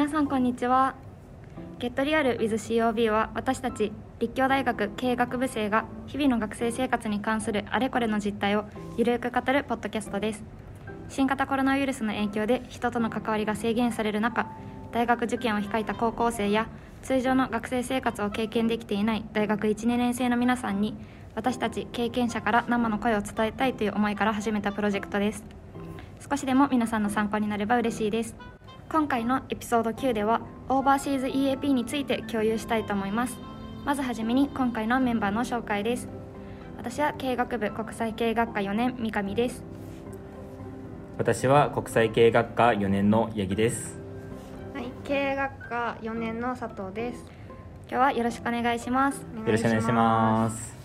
皆さんこんにちは。ゲットリアル WithCOB は私たち立教大学経営学部生が日々の学生生活に関するあれこれの実態をゆるく語るポッドキャストです。新型コロナウイルスの影響で人との関わりが制限される中大学受験を控えた高校生や通常の学生生活を経験できていない大学1、2年生の皆さんに私たち経験者から生の声を伝えたいという思いから始めたプロジェクトです。少しでも皆さんの参考になれば嬉しいです。今回のエピソード9ではオーバーシーズ EAP について共有したいと思います。まずはじめに今回のメンバーの紹介です。私は経営学部国際経営学科4年三上です。私は国際経営学科4年の八木です。はい、経営学科4年の佐藤です。今日はよろしくお願いします。よろしくお願いします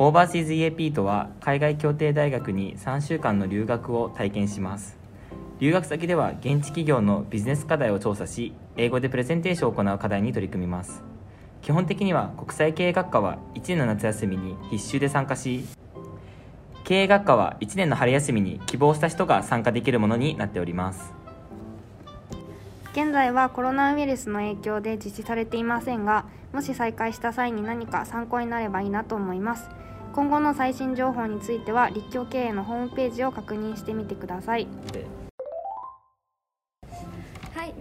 オーバーシーズ EAP とは海外協定大学に3週間の留学を体験します。留学先では現地企業のビジネス課題を調査し英語でプレゼンテーションを行う課題に取り組みます。基本的には国際経営学科は1年の夏休みに必修で参加し経営学科は1年の春休みに希望した人が参加できるものになっております。現在はコロナウイルスの影響で実施されていませんが、もし再開した際に何か参考になればいいなと思います。今後の最新情報については立教経営のホームページを確認してみてください。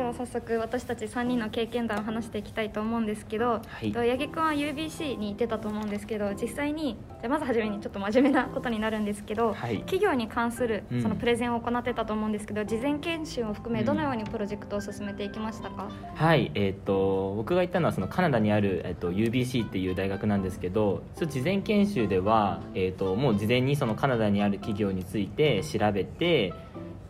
では早速私たち3人の経験談を話していきたいと思うんですけど、はい。と八木君は UBC に行ってたと思うんですけど実際にじゃあまず初めにちょっと真面目なことになるんですけど、はい。企業に関するうん。そのプレゼンを行ってたと思うんですけど、事前研修を含めうんどのようにプロジェクトを進めていきましたか、はい、えー、と僕が行ったのはそのカナダにある、えー、と UBC っていう大学なんですけど事前研修では、えー、ともう事前にそのカナダにある企業について調べて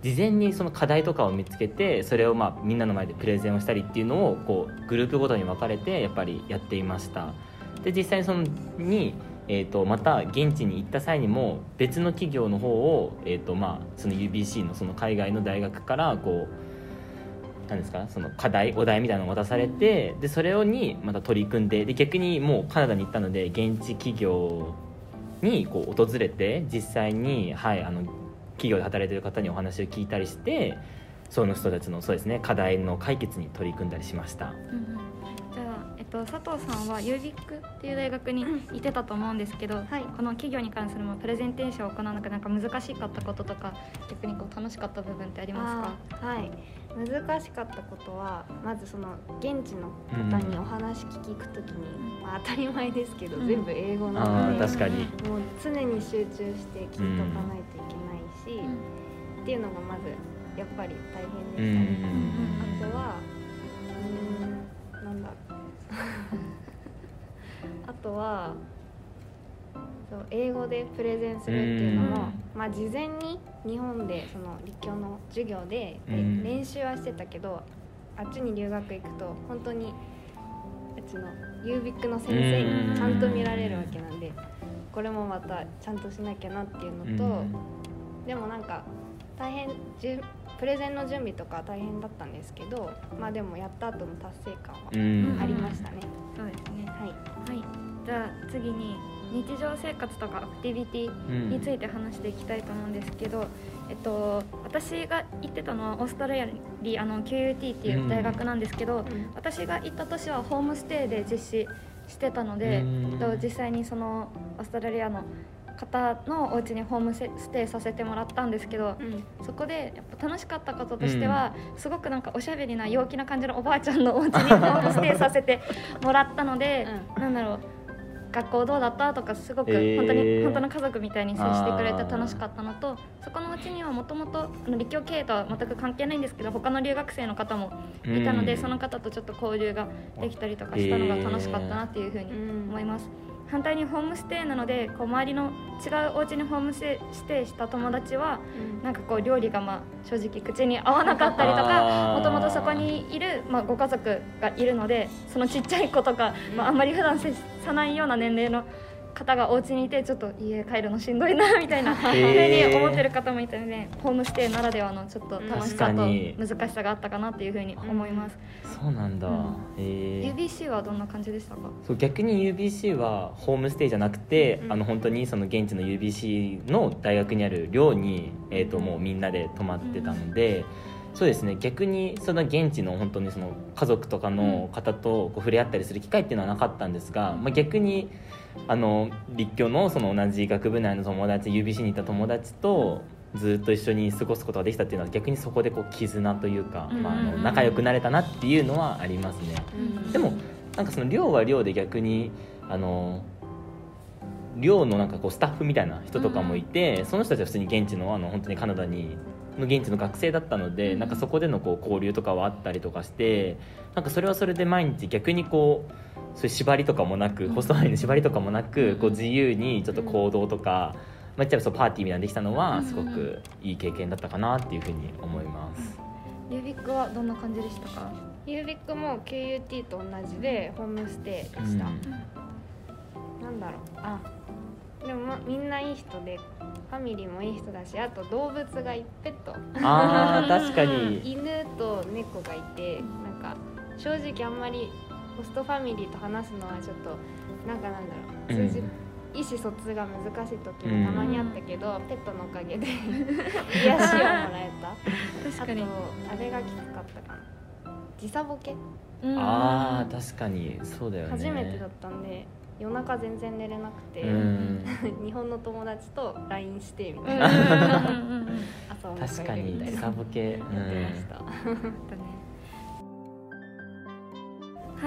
事前にその課題とかを見つけてそれをまあみんなの前でプレゼンをしたりっていうのをこうグループごとに分かれてやっぱりやっていました。で実際にそのに、えー、とまた現地に行った際にも別の企業の方を、えーとまあ、その UBC のその海外の大学からこうなんですかその課題お題みたいなのを渡されてでそれをにまた取り組んでで逆にもうカナダに行ったので現地企業にこう訪れて実際に、はい、あの企業で働いてる方にお話を聞いたりしてその人たちのそうですね課題の解決に取り組んだりしました。じゃあ、えっと、佐藤さんは UBIC っていう大学に行ってたと思うんですけど、はい。この企業に関するまあプレゼンテーションを行う中でなんか難しかったこととか逆にこう楽しかった部分ってありますか？はい難しかったことはまずその現地の方にお話聞くときに、まあ、当たり前ですけど、うん。全部英語なあのでー確かに。もう常に集中して聞いとかないといけないし、っていうのがまずやっぱり大変でうんしたね。あとはうーんなんだ。あとはそう英語でプレゼンするっていうのも、まあ、事前に日本でその立教の授業で練習はしてたけどあっちに留学行くと本当にうちのユービックの先生にちゃんと見られるわけなんでこれもまたちゃんとしなきゃなっていうのと。でもなんか大変じゅプレゼンの準備とか大変だったんですけどまあでもやった後の達成感はうん。ありましたね、そうですね。はい。はい。じゃあ次に日常生活とかアクティビティについて話していきたいと思うんですけど、えっと、私が行ってたのはオーストラリアの QUT っていう大学なんですけど、私が行った年はホームステイで実施してたので、と実際にそのオーストラリアの方のお家にホームステイさせてもらったんですけどうん。そこでやっぱ楽しかったこととしては、すごくなんかおしゃべりな陽気な感じのおばあちゃんのお家にホームステイさせてもらったので、なんだろう学校どうだった？とかすごくえー。本当に、本当の家族みたいに接してくれて楽しかったのとそこのうちにはもともと立教経営とは全く関係ないんですけど他の留学生の方もいたので、うん。その方とちょっと交流ができたりとかしたのが楽しかったなっていうふうに思います。反対にホームステイなのでこう周りの違うお家にホームステイした友達はなんかこう料理がまあ正直口に合わなかったりとかもともとそこにいるまあご家族がいるのでそのちっちゃい子とか、まあ、あんまり普段接さないような年齢の方がお家にいてちょっと家帰るのしんどいなみたいなふうに思ってる方もいたのでホームステイならではのちょっと楽しさと難しさがあったかなっていうふうに思います、そうなんだ、うん。UBC はどんな感じでしたか？そう逆に UBC はホームステイじゃなくて、うん。あの本当にその現地の UBC の大学にある寮に、えー、ともうみんなで泊まってたので、そうですね。逆にその現地の本当にその家族とかの方とこう触れ合ったりする機会っていうのはなかったんですが、まあ、逆にあの立教のその同じ学部内の友達 UBC にいた友達とずっと一緒に過ごすことができたっていうのは逆にそこでこう絆というか、まあ、あのうん仲良くなれたなっていうのはありますね。うん。でもなんかその寮は寮で逆にあの寮のなんかこうスタッフみたいな人とかもいて、その人たちは普通に現地のあの本当にカナダにの現地の学生だったので、うん。なんかそこでのこう交流とかはあったりとかしてなんかそれはそれで毎日逆にこうそういう縛りとかもなく、うん。ホスト内の縛りとかもなく、うん。こう自由にちょっと行動とか、まあ、言っちゃそうパーティーみたいなのできたのうん。はすごくいい経験だったかなっていうふうに思います。ユービックはどんな感じでしたか？ユービックも KUT と同じでホームステイでした、うん。なんだろう。あでも、ま、みんないい人でファミリーもいい人だしあと動物がいペットあー確かに。犬と猫がいてなんか正直あんまりホストファミリーと話すのはちょっとなんかなんだろううん。通じ、意思疎通が難しい時もたまにあったけど、ペットのおかげで 癒しをもらえた。あとあれがきつかったかな。時差ボケ？うん。あー確かにそうだよね。初めてだったんで夜中全然寝れなくて、うん。日本の友達と LINE してみうん。たいな、うん。うん。うん。朝お確か腹いるみたいな。に時差ボケ、やってました、だね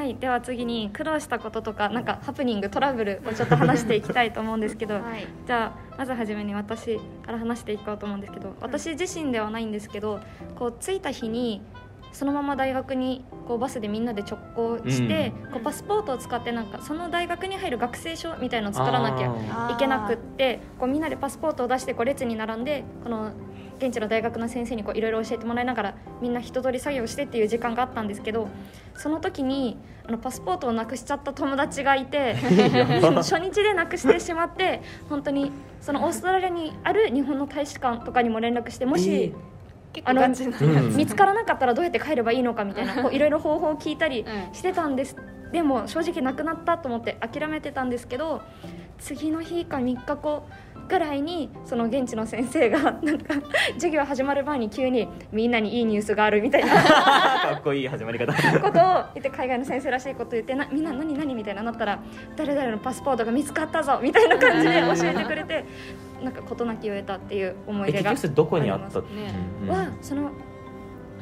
はいでは次に苦労したこととかなんかハプニングトラブルをちょっと話していきたいと思うんですけどはい。じゃあまずはじめに私から話していこうと思うんですけど私自身ではないんですけどこう着いた日にそのまま大学にこうバスでみんなで直行して、うん。こうパスポートを使ってなんかその大学に入る学生証みたいのを作らなきゃあいけなくってこうみんなでパスポートを出してこう列に並んでこの現地の大学の先生にこういろいろ教えてもらいながらみんな一通り作業してっていう時間があったんですけどその時にあのパスポートをなくしちゃった友達がいて 初日でなくしてしまって本当にそのオーストラリアにある日本の大使館とかにも連絡してもし、結構ガチなやつ、うん。見つからなかったらどうやって帰ればいいのかみたいなこういろいろ方法を聞いたりうん。してたんです。でも正直なくなったと思って諦めてたんですけど次の日か3日後ぐらいにその現地の先生が なんか授業始まる前に急にみんなにいいニュースがあるみたいな。かっこいい始まり方。ことを言って海外の先生らしいこと言ってなみんな何何みたいななったら誰々のパスポートが見つかったぞみたいな感じで教えてくれてなんか事なきを得たっていう思い出がどこにあった？はその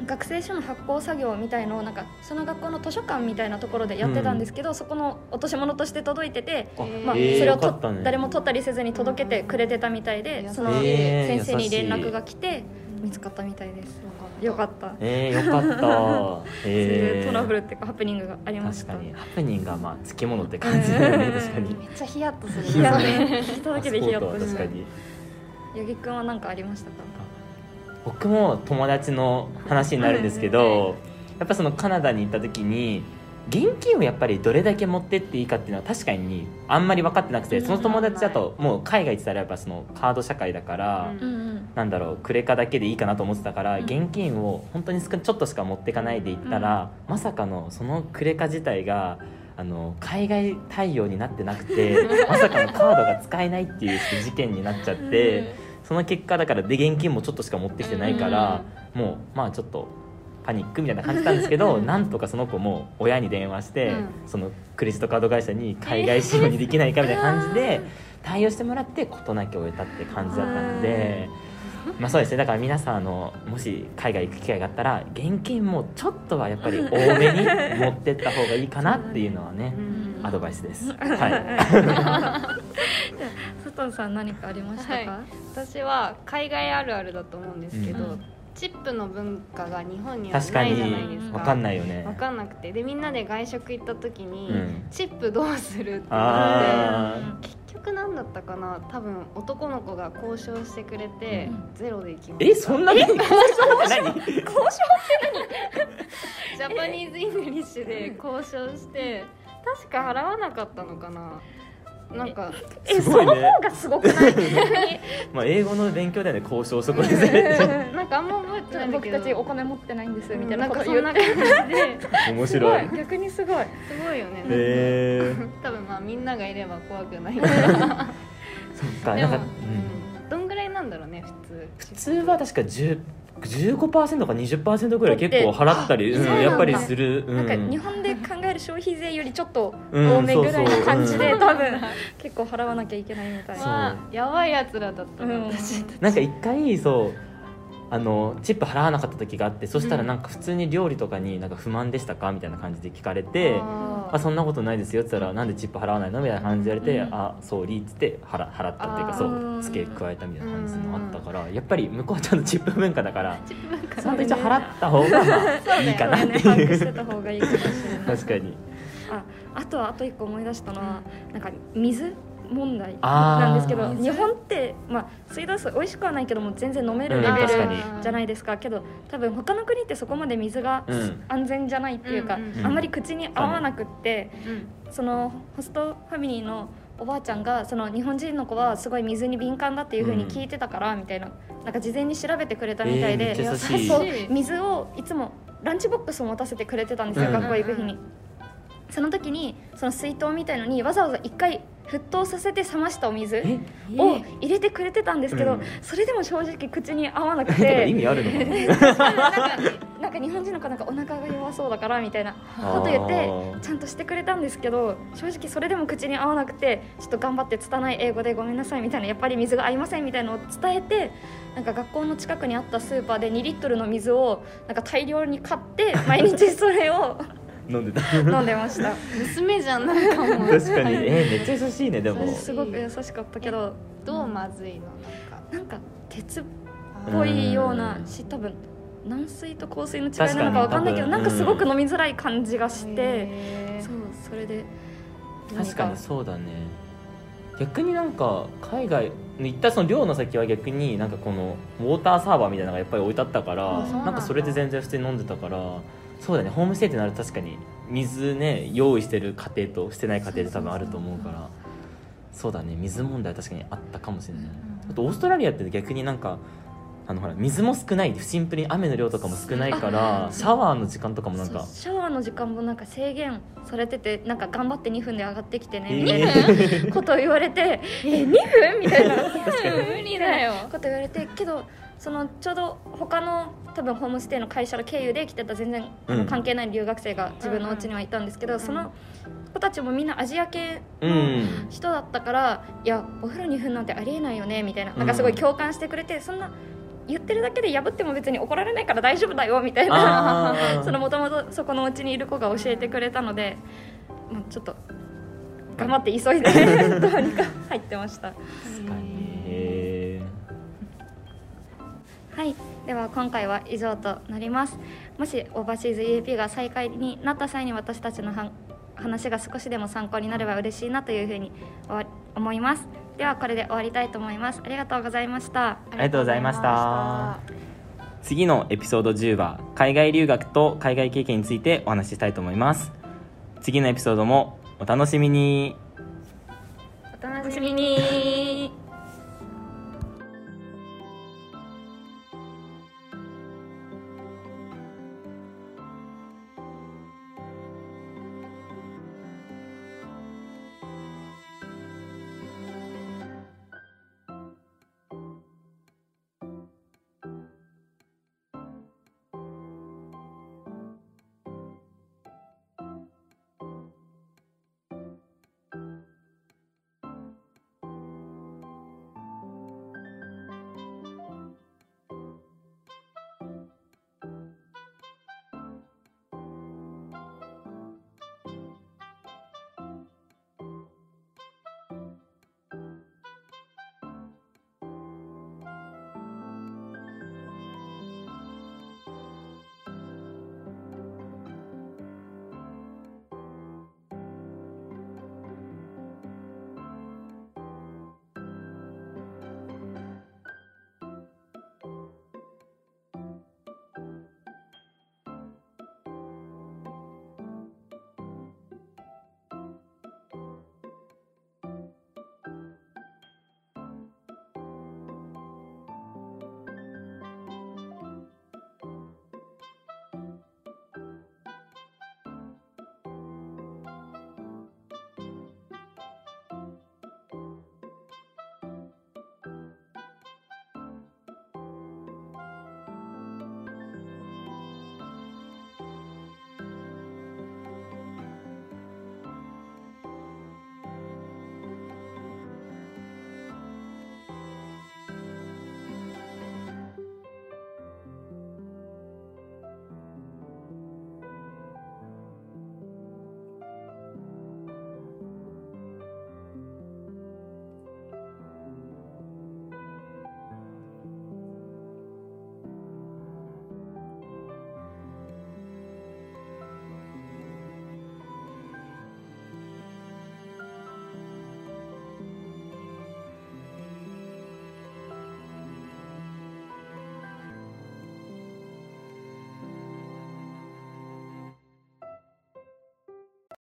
学生証の発行作業みたいのをなんかその学校の図書館みたいなところでやってたんですけど、そこの落とし物として届いてて、あまあ、えー。それをね。誰も取ったりせずに届けてくれてたみたいで、うん。そのえー先生に連絡が優来て見つかったみたいです。よかった。えー、よかった。えー。トラブルっていうかハプニングがありました。確かに。ハプニングがまあつきものって感じだよねうん。確かに。ためっちゃヒヤッとする。ヒヤッ聞いただけでヒヤッとしたパスポートは確かに。八木くんは何かありましたか？僕も友達の話になるんですけど、やっぱそのカナダに行った時に現金をやっぱりどれだけ持ってっていいかっていうのは確かにあんまり分かってなくて、うんその友達だともう海外行ってたらやっぱそのカード社会だから、なんだろうクレカだけでいいかなと思ってたから、うん。現金を本当に少ちょっとしか持っていかないで行ったら、まさかのそのクレカ自体があの海外対応になってなくて まさかのカードが使えないっていう事件になっちゃって、その結果だからで現金もちょっとしか持ってきてないから、もうまあちょっとパニックみたいな感じなんですけど、なんとかその子も親に電話して、うん。そのクレジットカード会社に海外仕様にできないかみたいな感じで対応してもらって事なきを終えたって感じだったので。まあそうですね。だから皆さんあのもし海外行く機会があったら現金もちょっとはやっぱり多めに 持ってった方がいいかなっていうのはねうん。アドバイスです。はい。佐藤さん何かありましたか？はい。私は海外あるあるだと思うんですけど、うん。チップの文化が日本にはないじゃないですか。わかんないよね。わ。かんなくて。でみんなで外食行った時に、うん。チップどうするってなっあて結局何だったかな？多分男の子が交渉してくれて、うん。ゼロで行きまーした。えそんなに？交渉って何？ジャパニーズ・イングリッシュで交渉して確か払わなかったのかな？なんか えすごいね。その方がすごくない？まあ英語の勉強だよね交渉そこでされてなんかあんま覚えてないんだけど僕たちお金持ってないん。ですみたいななんことかそんな言って。感じで。面すご白い。い逆にすごい。すごいよね。へえ多分まあみんながいれば怖くない。そっか。でも、なんか、うんなんだろうね普通。普通は確か10 15%か20%ぐらい結構払ったり、うんやっぱりする、うん。なんか日本で考える消費税よりちょっとうん多めぐらいの感じで、そう多分結構払わなきゃいけないみたいな。まあやばいやつらだったな、うん。私なんか一回そうあのチップ払わなかった時があってそしたらなんか普通に料理とかになんか不満でしたか？みたいな感じで聞かれてああそんなことないですよって言ったらなんでチップ払わないの？みたいな感じで言われて、うんあソーリーっつって払払ったっていうかそう付け加えたみたいな感じのあったからやっぱり向こうはちゃんとチップ文化だからちゃんと一応払った方がまあいいかなっていう。確かに。ああとはあと一個思い出したのは、なんか水？問題なんですけど水日本って、まあ、水道水美味しくはないけども全然飲めるうんレベルじゃないですか。けど多分他の国ってそこまで水がうん。安全じゃないっていうか、うんうんあん。まり口に合わなくって、うん。そのホストファミリーのおばあちゃんがその日本人の子はすごい水に敏感だっていう風に聞いてたからみたいななんか事前に調べてくれたみたいで、えーそう水をいつもランチボックスを持たせてくれてたんですよ、うん。学校行く日に。その時にその水筒みたいのにわざわざ1回沸騰させて冷ましたお水え？を入れてくれてたんですけど、うん。それでも正直口に合わなくなんか意て味あるのかな？なんか日本人の子なんかお腹が弱そうだからみたいなこと言ってちゃんとしてくれたんですけど正直それでも口に合わなくてちょっと頑張って拙い英語でごめんなさいみたいなやっぱり水が合いませんみたいなのを伝えてなんか学校の近くにあったスーパーで2リットルの水をなんか大量に買って毎日それを飲んでた。飲んでました。娘じゃんなんかもう。確かに。えーめっちゃ優しいねでも。すごく優しかったけど。どうまずいの？なんか。なんか鉄っぽいようなし多分軟水と硬水の違いなのか確かにわかんないけどなんかすごく飲みづらい感じがしてそうそれで。確かにそうだね。逆になんか海外行ったその寮の先は逆になんかこのウォーターサーバーみたいなのがやっぱり置いてあったからなんかそれで全然普通に飲んでたからそうだねホームステイってなると確かに水ね用意してる家庭としてない家庭で多分あると思うから。そうだね水問題は確かにあったかもしれない。あとオーストラリアって逆になんかあのほら水も少ないシンプルに雨の量とかも少ないからシャワーの時間とかもなんかシャワーの時間もなんか制限されててなんか頑張って2分で上がってきてねえー。みたいなことを言われて「え2分?」みたいな。無理だよこと言われてけどそのちょうど他の多分ホームステイの会社の経由で来てた全然関係ない留学生が自分のお家にはいたんですけど、その子たちもみんなアジア系うのん。人だったから「いやお風呂2分なんてありえないよね」みたいななんかすごい共感してくれて、そんな言ってるだけで破っても別に怒られないから大丈夫だよみたいな。そのもともとそこのお家にいる子が教えてくれたので、まあ、ちょっと頑張って急いで どうにか入ってました。はい、では今回は以上となります。もしオーバーシーズ EAP が再開になった際に私たちの話が少しでも参考になれば嬉しいなというふうに思います。ではこれで終わりたいと思います。ありがとうございました。ありがとうございました。次のエピソード10は海外留学と海外経験についてお話ししたいと思います。次のエピソードもお楽しみに